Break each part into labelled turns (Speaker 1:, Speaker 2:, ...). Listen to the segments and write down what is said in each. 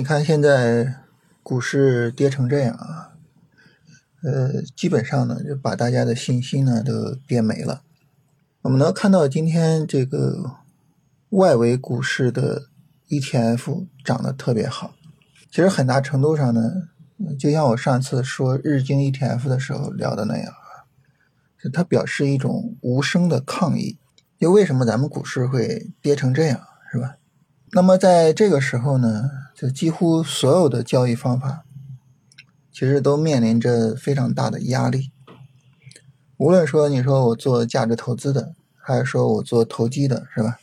Speaker 1: 你看现在股市跌成这样啊，呃，基本上呢就把大家的信心呢都跌没了。我们能看到今天这个外围股市的 ETF 涨得特别好，其实很大程度上呢，就像我上次说日经 ETF 的时候聊的那样啊，它表示一种无声的抗议。就为什么咱们股市会跌成这样，是吧？那么在这个时候呢，就几乎所有的交易方法，其实都面临着非常大的压力。无论说你说我做价值投资的，还是说我做投机的，是吧？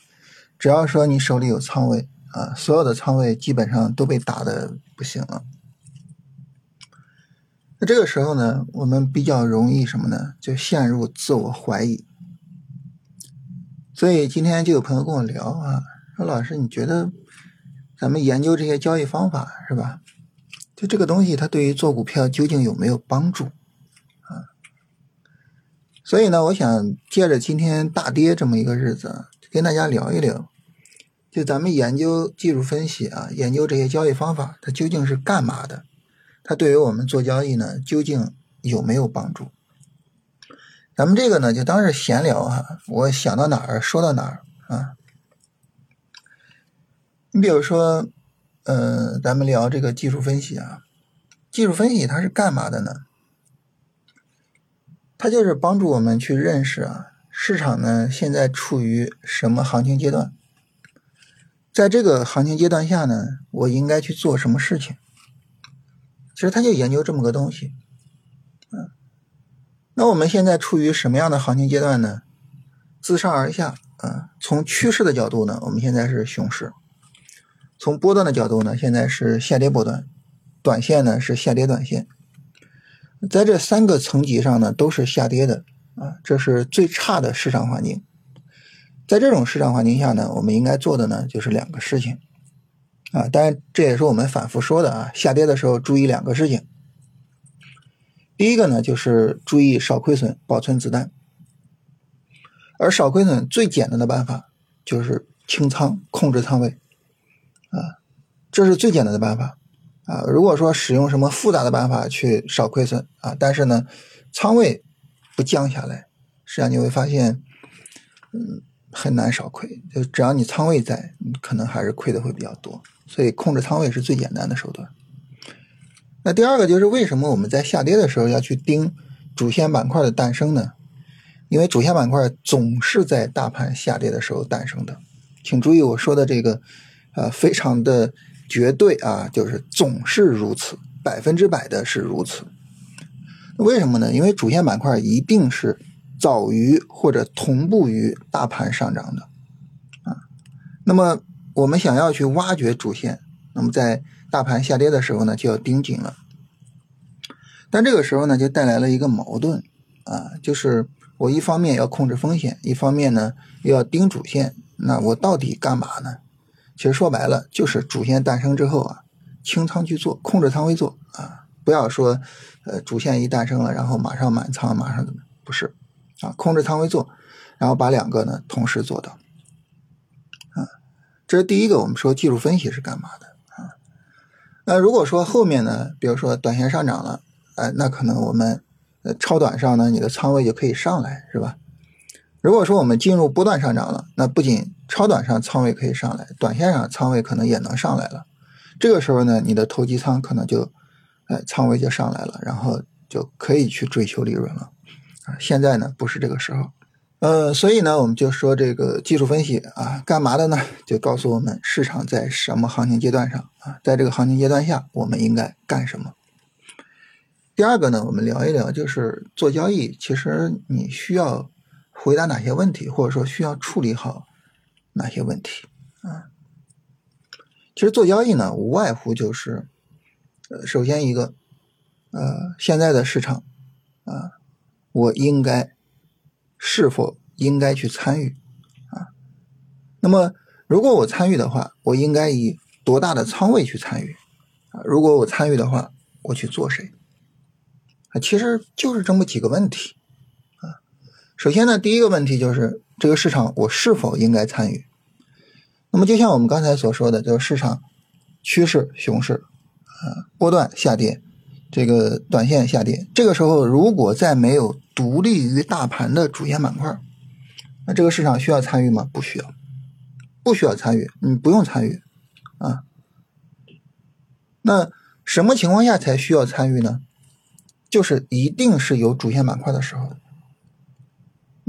Speaker 1: 只要说你手里有仓位啊，所有的仓位基本上都被打的不行了。那这个时候呢，我们比较容易什么呢？就陷入自我怀疑。所以今天就有朋友跟我聊啊。说老师，你觉得咱们研究这些交易方法是吧？就这个东西，它对于做股票究竟有没有帮助啊？所以呢，我想借着今天大跌这么一个日子，跟大家聊一聊，就咱们研究技术分析啊，研究这些交易方法，它究竟是干嘛的？它对于我们做交易呢，究竟有没有帮助？咱们这个呢，就当是闲聊哈，我想到哪儿说到哪儿啊。你比如说，呃，咱们聊这个技术分析啊，技术分析它是干嘛的呢？它就是帮助我们去认识啊，市场呢现在处于什么行情阶段，在这个行情阶段下呢，我应该去做什么事情？其实它就研究这么个东西，嗯，那我们现在处于什么样的行情阶段呢？自上而下啊，从趋势的角度呢，我们现在是熊市。从波段的角度呢，现在是下跌波段，短线呢是下跌短线，在这三个层级上呢都是下跌的啊，这是最差的市场环境。在这种市场环境下呢，我们应该做的呢就是两个事情啊，当然这也是我们反复说的啊，下跌的时候注意两个事情。第一个呢就是注意少亏损，保存子弹，而少亏损最简单的办法就是清仓，控制仓位。啊，这是最简单的办法啊！如果说使用什么复杂的办法去少亏损啊，但是呢，仓位不降下来，实际上你会发现，嗯，很难少亏。就只要你仓位在，你可能还是亏的会比较多。所以控制仓位是最简单的手段。那第二个就是为什么我们在下跌的时候要去盯主线板块的诞生呢？因为主线板块总是在大盘下跌的时候诞生的。请注意我说的这个。呃，非常的绝对啊，就是总是如此，百分之百的是如此。为什么呢？因为主线板块一定是早于或者同步于大盘上涨的啊。那么我们想要去挖掘主线，那么在大盘下跌的时候呢，就要盯紧了。但这个时候呢，就带来了一个矛盾啊，就是我一方面要控制风险，一方面呢又要盯主线，那我到底干嘛呢？其实说白了，就是主线诞生之后啊，清仓去做，控制仓位做啊，不要说，呃，主线一诞生了，然后马上满仓，马上怎么？不是，啊，控制仓位做，然后把两个呢同时做到，啊，这是第一个。我们说技术分析是干嘛的啊？那如果说后面呢，比如说短线上涨了，哎，那可能我们呃超短上呢，你的仓位就可以上来，是吧？如果说我们进入波段上涨了，那不仅超短上仓位可以上来，短线上仓位可能也能上来了。这个时候呢，你的投机仓可能就，呃，仓位就上来了，然后就可以去追求利润了。啊，现在呢不是这个时候，呃，所以呢我们就说这个技术分析啊，干嘛的呢？就告诉我们市场在什么行情阶段上啊，在这个行情阶段下我们应该干什么。第二个呢，我们聊一聊，就是做交易，其实你需要。回答哪些问题，或者说需要处理好哪些问题啊？其实做交易呢，无外乎就是，呃，首先一个，呃，现在的市场啊，我应该是否应该去参与啊？那么，如果我参与的话，我应该以多大的仓位去参与啊？如果我参与的话，我去做谁？啊，其实就是这么几个问题。首先呢，第一个问题就是这个市场我是否应该参与？那么就像我们刚才所说的，就是市场趋势熊市，啊，波段下跌，这个短线下跌。这个时候，如果再没有独立于大盘的主线板块，那这个市场需要参与吗？不需要，不需要参与，你不用参与，啊。那什么情况下才需要参与呢？就是一定是有主线板块的时候。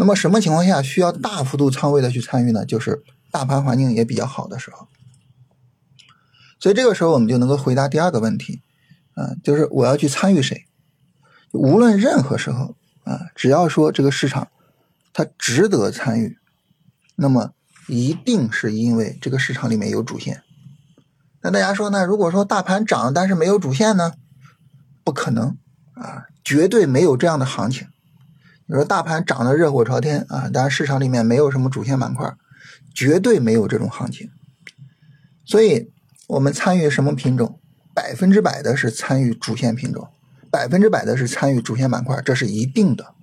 Speaker 1: 那么什么情况下需要大幅度仓位的去参与呢？就是大盘环境也比较好的时候。所以这个时候我们就能够回答第二个问题，啊，就是我要去参与谁？无论任何时候啊，只要说这个市场它值得参与，那么一定是因为这个市场里面有主线。那大家说呢？如果说大盘涨但是没有主线呢？不可能啊，绝对没有这样的行情。你说大盘涨得热火朝天啊，当然市场里面没有什么主线板块，绝对没有这种行情。所以，我们参与什么品种，百分之百的是参与主线品种，百分之百的是参与主线板块，这是一定的。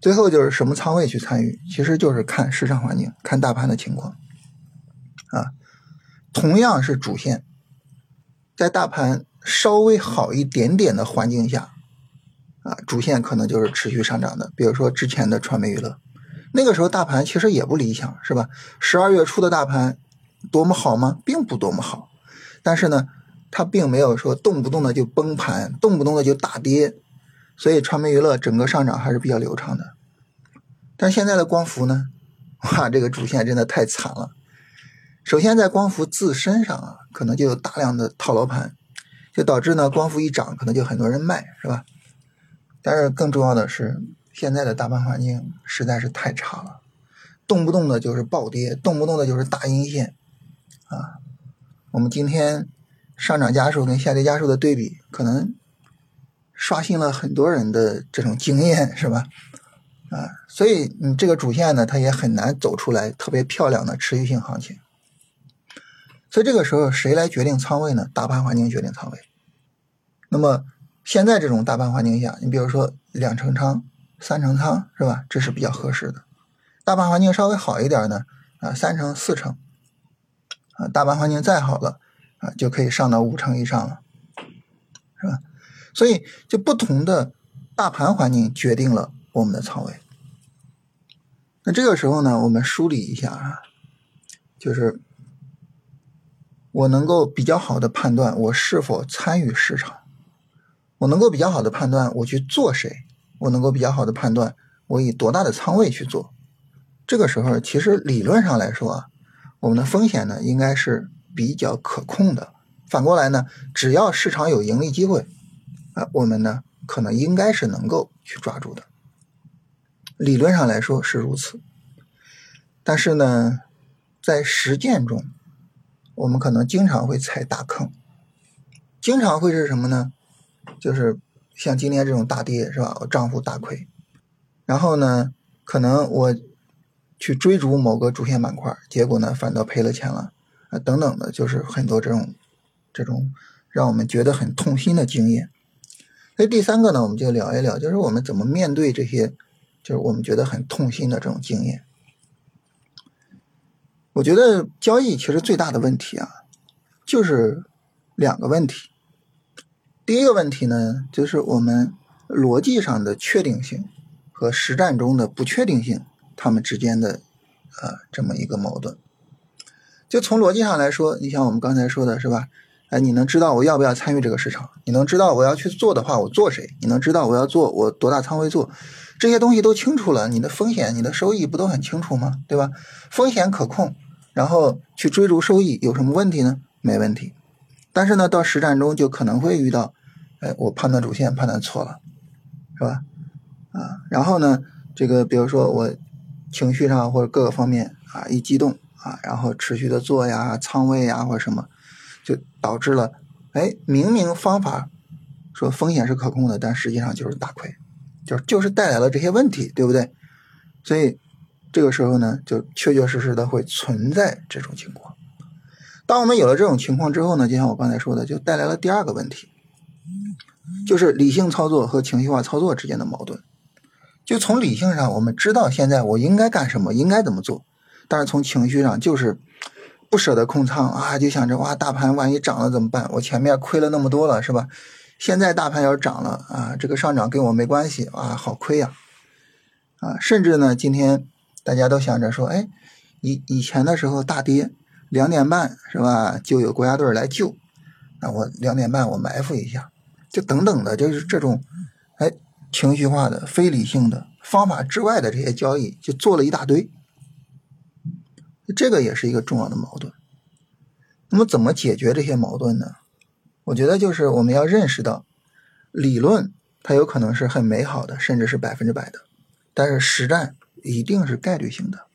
Speaker 1: 最后就是什么仓位去参与，其实就是看市场环境，看大盘的情况啊。同样是主线，在大盘稍微好一点点的环境下。啊，主线可能就是持续上涨的，比如说之前的传媒娱乐，那个时候大盘其实也不理想，是吧？十二月初的大盘多么好吗？并不多么好，但是呢，它并没有说动不动的就崩盘，动不动的就大跌，所以传媒娱乐整个上涨还是比较流畅的。但现在的光伏呢，哇，这个主线真的太惨了。首先在光伏自身上啊，可能就有大量的套牢盘，就导致呢光伏一涨，可能就很多人卖，是吧？但是更重要的是，现在的大盘环境实在是太差了，动不动的就是暴跌，动不动的就是大阴线，啊，我们今天上涨家数跟下跌家数的对比，可能刷新了很多人的这种经验，是吧？啊，所以你这个主线呢，它也很难走出来特别漂亮的持续性行情。所以这个时候谁来决定仓位呢？大盘环境决定仓位。那么。现在这种大盘环境下，你比如说两成仓、三成仓是吧？这是比较合适的。大盘环境稍微好一点呢，啊，三成、四成，啊，大盘环境再好了，啊，就可以上到五成以上了，是吧？所以，就不同的大盘环境决定了我们的仓位。那这个时候呢，我们梳理一下啊，就是我能够比较好的判断我是否参与市场。我能够比较好的判断我去做谁，我能够比较好的判断我以多大的仓位去做。这个时候，其实理论上来说啊，我们的风险呢应该是比较可控的。反过来呢，只要市场有盈利机会，啊，我们呢可能应该是能够去抓住的。理论上来说是如此，但是呢，在实践中，我们可能经常会踩大坑，经常会是什么呢？就是像今天这种大跌是吧？我账户大亏，然后呢，可能我去追逐某个主线板块，结果呢反倒赔了钱了啊，等等的，就是很多这种这种让我们觉得很痛心的经验。所以第三个呢，我们就聊一聊，就是我们怎么面对这些，就是我们觉得很痛心的这种经验。我觉得交易其实最大的问题啊，就是两个问题。第一个问题呢，就是我们逻辑上的确定性和实战中的不确定性，它们之间的呃这么一个矛盾。就从逻辑上来说，你像我们刚才说的是吧？哎，你能知道我要不要参与这个市场？你能知道我要去做的话，我做谁？你能知道我要做我多大仓位做？这些东西都清楚了，你的风险、你的收益不都很清楚吗？对吧？风险可控，然后去追逐收益有什么问题呢？没问题。但是呢，到实战中就可能会遇到。哎，我判断主线判断错了，是吧？啊，然后呢，这个比如说我情绪上或者各个方面啊一激动啊，然后持续的做呀，仓位呀或者什么，就导致了哎，明明方法说风险是可控的，但实际上就是大亏，就就是带来了这些问题，对不对？所以这个时候呢，就确确实实的会存在这种情况。当我们有了这种情况之后呢，就像我刚才说的，就带来了第二个问题。就是理性操作和情绪化操作之间的矛盾。就从理性上，我们知道现在我应该干什么，应该怎么做，但是从情绪上就是不舍得空仓啊，就想着哇，大盘万一涨了怎么办？我前面亏了那么多了，是吧？现在大盘要是涨了啊，这个上涨跟我没关系啊，好亏呀！啊，甚至呢，今天大家都想着说，哎，以以前的时候大跌两点半是吧，就有国家队来救，那我两点半我埋伏一下，就等等的，就是这种哎情绪化的、非理性的方法之外的这些交易，就做了一大堆。这个也是一个重要的矛盾。那么怎么解决这些矛盾呢？我觉得就是我们要认识到，理论它有可能是很美好的，甚至是百分之百的，但是实战一定是概率性的。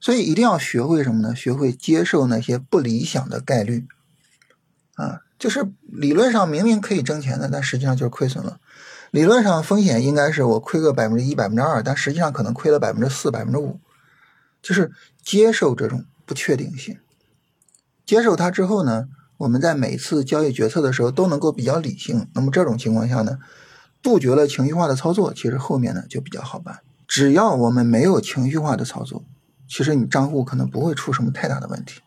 Speaker 1: 所以一定要学会什么呢？学会接受那些不理想的概率。啊，就是理论上明明可以挣钱的，但实际上就是亏损了。理论上风险应该是我亏个百分之一、百分之二，但实际上可能亏了百分之四、百分之五。就是接受这种不确定性，接受它之后呢，我们在每次交易决策的时候都能够比较理性。那么这种情况下呢，杜绝了情绪化的操作，其实后面呢就比较好办。只要我们没有情绪化的操作，其实你账户可能不会出什么太大的问题。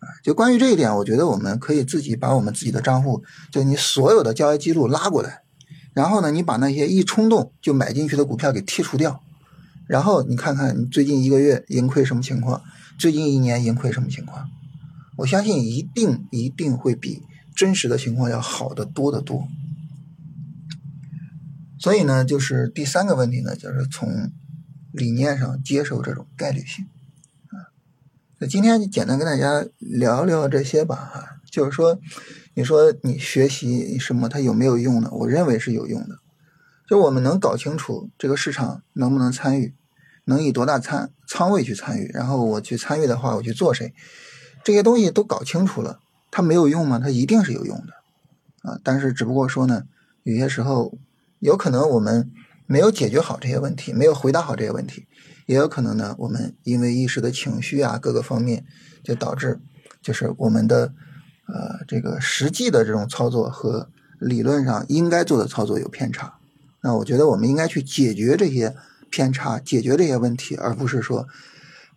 Speaker 1: 啊，就关于这一点，我觉得我们可以自己把我们自己的账户，就你所有的交易记录拉过来，然后呢，你把那些一冲动就买进去的股票给剔除掉。然后你看看你最近一个月盈亏什么情况，最近一年盈亏什么情况？我相信一定一定会比真实的情况要好得多得多。所以呢，就是第三个问题呢，就是从理念上接受这种概率性。那今天就简单跟大家聊聊这些吧哈，就是说，你说你学习什么它有没有用呢？我认为是有用的，就我们能搞清楚这个市场能不能参与。能以多大仓仓位去参与？然后我去参与的话，我去做谁？这些东西都搞清楚了，它没有用吗？它一定是有用的啊！但是只不过说呢，有些时候有可能我们没有解决好这些问题，没有回答好这些问题，也有可能呢，我们因为一时的情绪啊，各个方面就导致就是我们的呃这个实际的这种操作和理论上应该做的操作有偏差。那我觉得我们应该去解决这些。偏差解决这些问题，而不是说，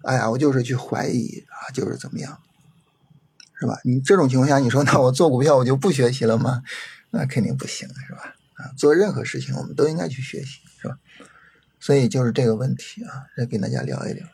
Speaker 1: 哎呀，我就是去怀疑啊，就是怎么样，是吧？你这种情况下，你说那我做股票我就不学习了吗？那肯定不行，是吧？啊，做任何事情我们都应该去学习，是吧？所以就是这个问题啊，再跟大家聊一聊。